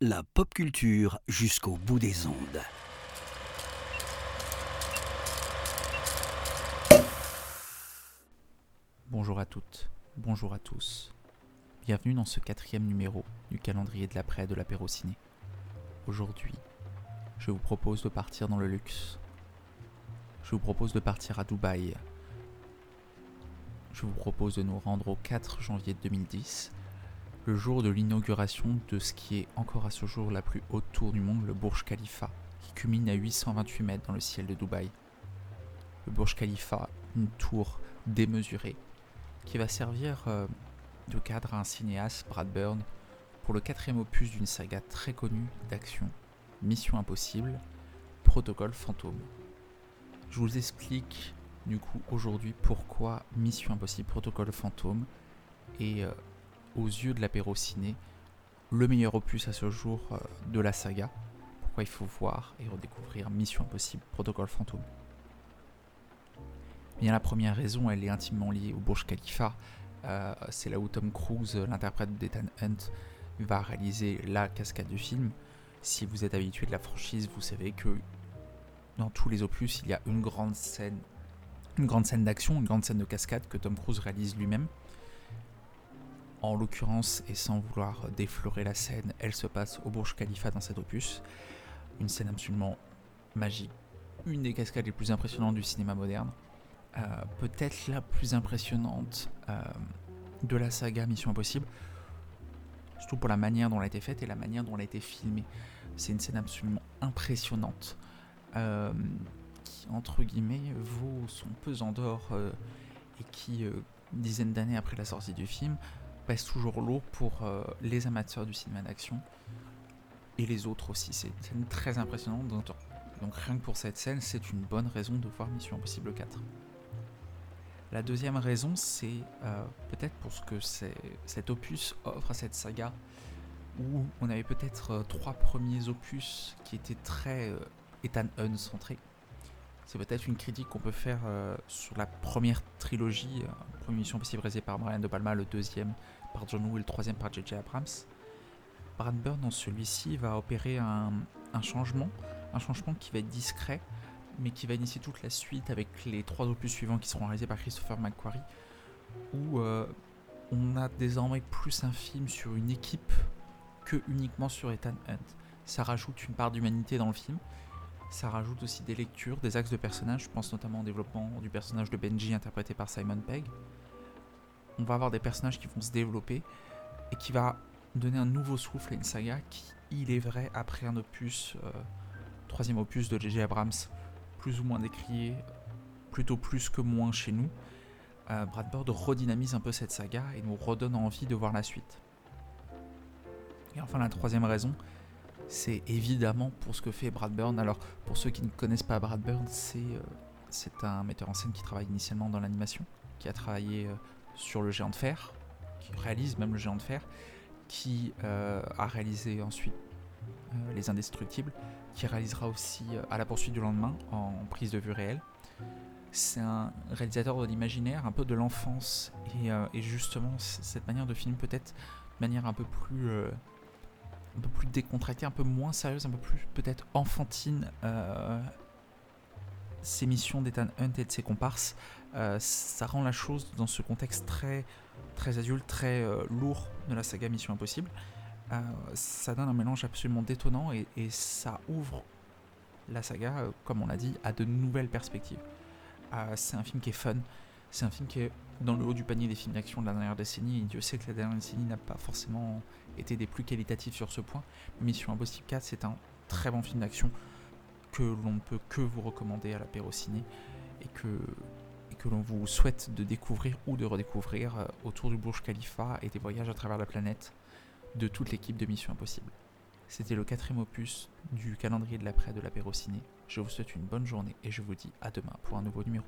La pop culture jusqu'au bout des ondes. Bonjour à toutes, bonjour à tous. Bienvenue dans ce quatrième numéro du calendrier de l'après de l'apéro ciné. Aujourd'hui, je vous propose de partir dans le luxe. Je vous propose de partir à Dubaï. Je vous propose de nous rendre au 4 janvier 2010, le jour de l'inauguration de ce qui est encore à ce jour la plus haute tour du monde, le Burj Khalifa, qui culmine à 828 mètres dans le ciel de Dubaï. Le Burj Khalifa, une tour démesurée, qui va servir euh, de cadre à un cinéaste, Brad Bird, pour le quatrième opus d'une saga très connue d'action, Mission Impossible, Protocole Fantôme. Je vous explique du coup aujourd'hui pourquoi Mission Impossible, Protocole Fantôme est euh, aux yeux de l'apéro ciné le meilleur opus à ce jour euh, de la saga. Pourquoi il faut voir et redécouvrir Mission Impossible, Protocole Fantôme. Bien la première raison, elle est intimement liée au Burj Khalifa. Euh, c'est là où Tom Cruise, l'interprète d'Ethan Hunt, va réaliser la cascade du film. Si vous êtes habitué de la franchise, vous savez que dans tous les opus, il y a une grande scène, une grande scène d'action, une grande scène de cascade que Tom Cruise réalise lui-même. En l'occurrence, et sans vouloir déflorer la scène, elle se passe au Burj Khalifa dans cet opus. Une scène absolument magique, une des cascades les plus impressionnantes du cinéma moderne. Euh, peut-être la plus impressionnante euh, de la saga Mission Impossible, surtout pour la manière dont elle a été faite et la manière dont elle a été filmée. C'est une scène absolument impressionnante euh, qui, entre guillemets, vaut son pesant d'or et qui, une dizaine d'années après la sortie du film, pèse toujours lourd pour les amateurs du cinéma d'action et les autres aussi. C'est une scène très impressionnante. Donc rien que pour cette scène, c'est une bonne raison de voir Mission Impossible 4. La deuxième raison, c'est euh, peut-être pour ce que cet opus offre à cette saga, où on avait peut-être euh, trois premiers opus qui étaient très euh, Ethan Hunt centrés. C'est peut-être une critique qu'on peut faire sur la première trilogie, la première mission possible réalisée par Brian De Palma, le deuxième par John Woo le troisième par J.J. Abrams. Brad Bird, dans celui-ci, va opérer un, un changement, un changement qui va être discret, mais qui va initier toute la suite avec les trois opus suivants qui seront réalisés par Christopher McQuarrie, où euh, on a désormais plus un film sur une équipe que uniquement sur Ethan Hunt. Ça rajoute une part d'humanité dans le film, ça rajoute aussi des lectures, des axes de personnages, je pense notamment au développement du personnage de Benji interprété par Simon Pegg. On va avoir des personnages qui vont se développer et qui va donner un nouveau souffle à une saga qui, il est vrai, après un opus, euh, troisième opus de J.J. Abrams, plus ou moins décrié, plutôt plus que moins chez nous, euh, redynamise un peu cette saga et nous redonne envie de voir la suite. Et enfin la troisième raison, c'est évidemment pour ce que fait Brad Bird. Alors pour ceux qui ne connaissent pas Brad Bird, c'est euh, un metteur en scène qui travaille initialement dans l'animation, qui a travaillé euh, sur le géant de fer, qui réalise même le géant de fer, qui a réalisé ensuite Les Indestructibles, qui réalisera aussi euh, À la poursuite du lendemain en prise de vue réelle. C'est un réalisateur de l'imaginaire, un peu de l'enfance, et, euh, justement cette manière de film peut-être de manière un peu plus euh, un peu plus décontractée, un peu moins sérieuse, un peu plus peut-être enfantine. ces missions d'Ethan Hunt et de ses comparses, ça rend la chose dans ce contexte très très adulte, très lourd de la saga Mission Impossible. Euh, ça donne un mélange absolument détonnant et, ça ouvre la saga, euh, comme on l'a dit, à de nouvelles perspectives. Euh, c'est un film qui est fun, c'est un film qui est dans le haut du panier des films d'action de la dernière décennie, et Dieu sait que la dernière décennie n'a pas forcément été des plus qualitatifs sur ce point. Mission Impossible 4, c'est un très bon film d'action que l'on ne peut que vous recommander à l'apéro ciné et que, l'on vous souhaite de découvrir ou de redécouvrir autour du Burj Khalifa et des voyages à travers la planète de toute l'équipe de Mission Impossible. C'était le quatrième opus du calendrier de l'après de l'apéro ciné. Je vous souhaite une bonne journée et je vous dis à demain pour un nouveau numéro.